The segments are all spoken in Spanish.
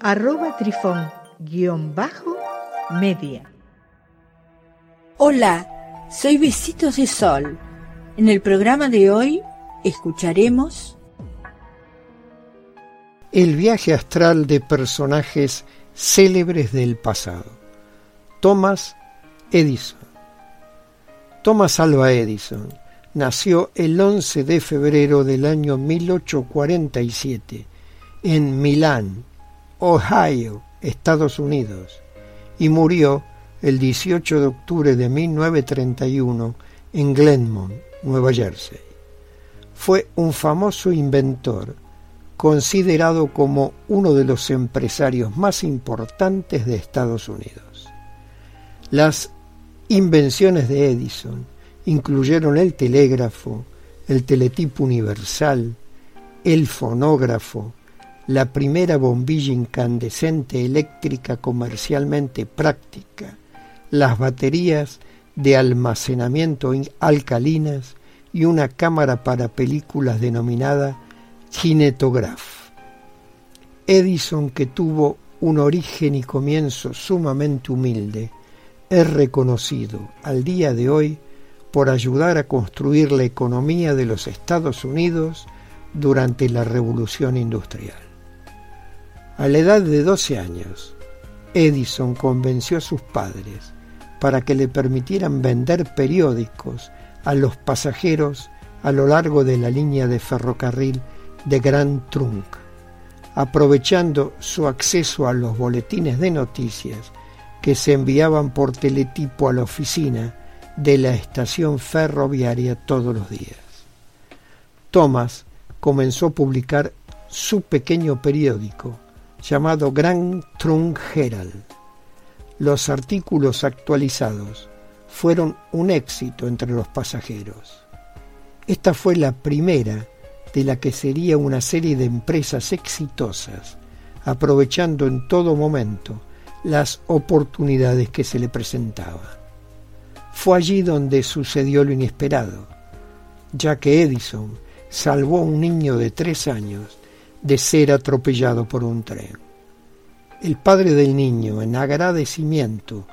arroba trifón-media. Hola, soy Besitos de Sol. En el programa de hoy escucharemos el viaje astral de personajes célebres del pasado. Thomas Edison. Thomas Alva Edison nació el 11 de febrero del año 1847 en Milán, Ohio, Estados Unidos, y murió el 18 de octubre de 1931 en Glenmont, Nueva Jersey. Fue un famoso inventor, considerado como uno de los empresarios más importantes de Estados Unidos. Las invenciones de Edison incluyeron el telégrafo, el teletipo universal, el fonógrafo, la primera bombilla incandescente eléctrica comercialmente práctica, las baterías de almacenamiento alcalinas y una cámara para películas denominada Kinetograph. Edison, que tuvo un origen y comienzo sumamente humilde, es reconocido al día de hoy por ayudar a construir la economía de los Estados Unidos durante la Revolución Industrial. A la edad de 12 años, Edison convenció a sus padres para que le permitieran vender periódicos a los pasajeros a lo largo de la línea de ferrocarril de Grand Trunk, aprovechando su acceso a los boletines de noticias que se enviaban por teletipo a la oficina de la estación ferroviaria todos los días. Thomas comenzó a publicar su pequeño periódico llamado Grand Trunk Herald. Los artículos actualizados fueron un éxito entre los pasajeros. Esta fue la primera de la que sería una serie de empresas exitosas, aprovechando en todo momento las oportunidades que se le presentaban. Fue allí donde sucedió lo inesperado, ya que Edison salvó a un niño de tres años de ser atropellado por un tren. El padre del niño, en agradecimiento,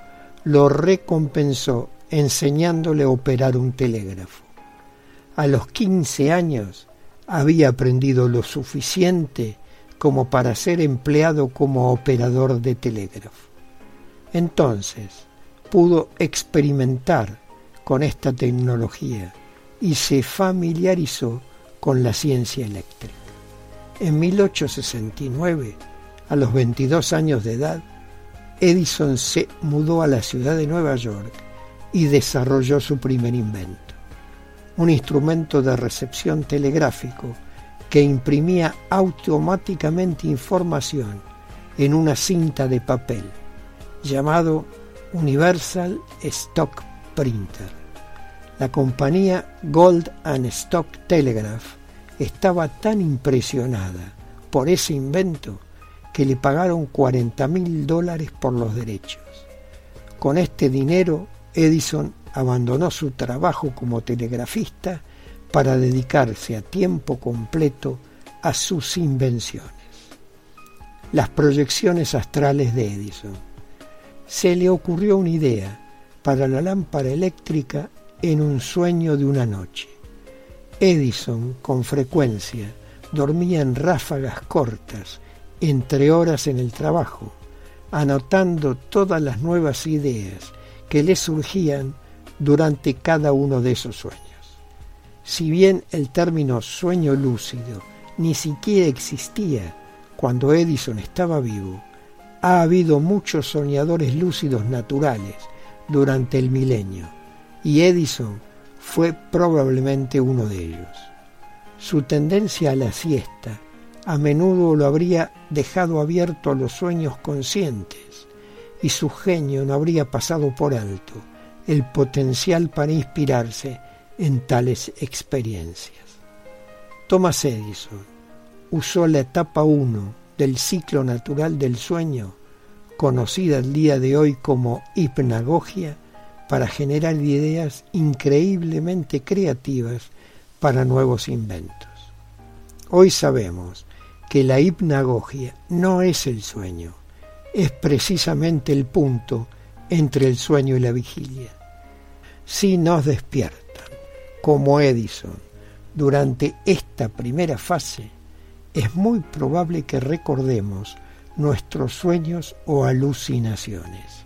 lo recompensó enseñándole a operar un telégrafo. A los 15 años había aprendido lo suficiente como para ser empleado como operador de telégrafo. Entonces pudo experimentar con esta tecnología y se familiarizó con la ciencia eléctrica. En 1869, a los 22 años de edad, Edison se mudó a la ciudad de Nueva York y desarrolló su primer invento, un instrumento de recepción telegráfico que imprimía automáticamente información en una cinta de papel, llamado Universal Stock Printer. La compañía Gold and Stock Telegraph estaba tan impresionada por ese invento que le pagaron 40 mil dólares por los derechos. Con este dinero, Edison abandonó su trabajo como telegrafista para dedicarse a tiempo completo a sus invenciones. Las proyecciones astrales de Edison. Se le ocurrió una idea para la lámpara eléctrica en un sueño de una noche. Edison, con frecuencia, dormía en ráfagas cortas, entre horas en el trabajo, anotando todas las nuevas ideas que le surgían durante cada uno de esos sueños. Si bien el término sueño lúcido ni siquiera existía cuando Edison estaba vivo, ha habido muchos soñadores lúcidos naturales durante el milenio y Edison fue probablemente uno de ellos. Su tendencia a la siesta a menudo lo habría dejado abierto a los sueños conscientes y su genio no habría pasado por alto el potencial para inspirarse en tales experiencias. Thomas Edison usó la etapa 1 del ciclo natural del sueño, conocida el día de hoy como hipnagogia, para generar ideas increíblemente creativas para nuevos inventos. Hoy sabemos que la hipnagogia no es el sueño, es precisamente el punto entre el sueño y la vigilia. Si nos despiertan, como Edison, durante esta primera fase, es muy probable que recordemos nuestros sueños o alucinaciones.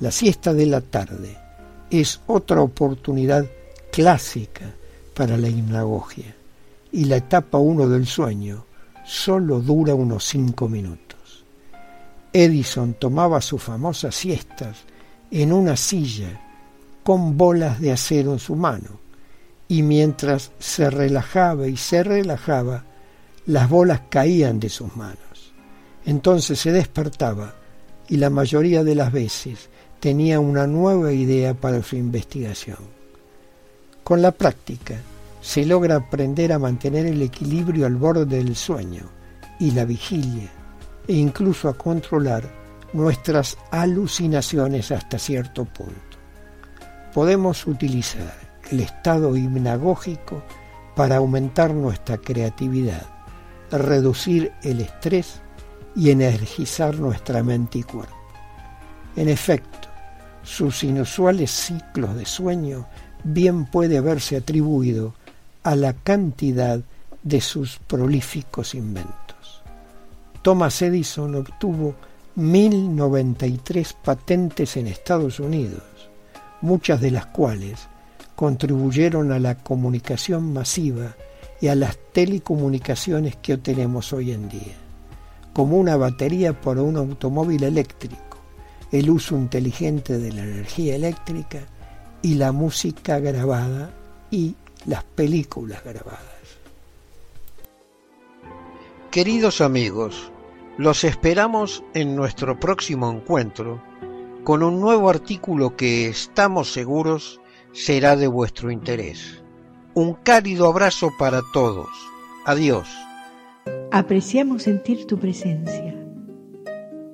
La siesta de la tarde es otra oportunidad clásica para la hipnagogia y la etapa 1 del sueño solo dura unos cinco minutos. Edison tomaba sus famosas siestas en una silla con bolas de acero en su mano y mientras se relajaba y se relajaba, las bolas caían de sus manos. Entonces se despertaba y la mayoría de las veces tenía una nueva idea para su investigación. Con la práctica se logra aprender a mantener el equilibrio al borde del sueño y la vigilia e incluso a controlar nuestras alucinaciones hasta cierto punto. Podemos utilizar el estado hipnagógico para aumentar nuestra creatividad, reducir el estrés y energizar nuestra mente y cuerpo. En efecto, sus inusuales ciclos de sueño bien puede verse atribuido a la cantidad de sus prolíficos inventos. Thomas Edison obtuvo 1093 patentes en Estados Unidos, muchas de las cuales contribuyeron a la comunicación masiva y a las telecomunicaciones que tenemos hoy en día, como una batería para un automóvil eléctrico, el uso inteligente de la energía eléctrica y la música grabada y las películas grabadas. Queridos amigos, los esperamos en nuestro próximo encuentro con un nuevo artículo que estamos seguros será de vuestro interés. Un cálido abrazo para todos. Adiós. Apreciamos sentir tu presencia.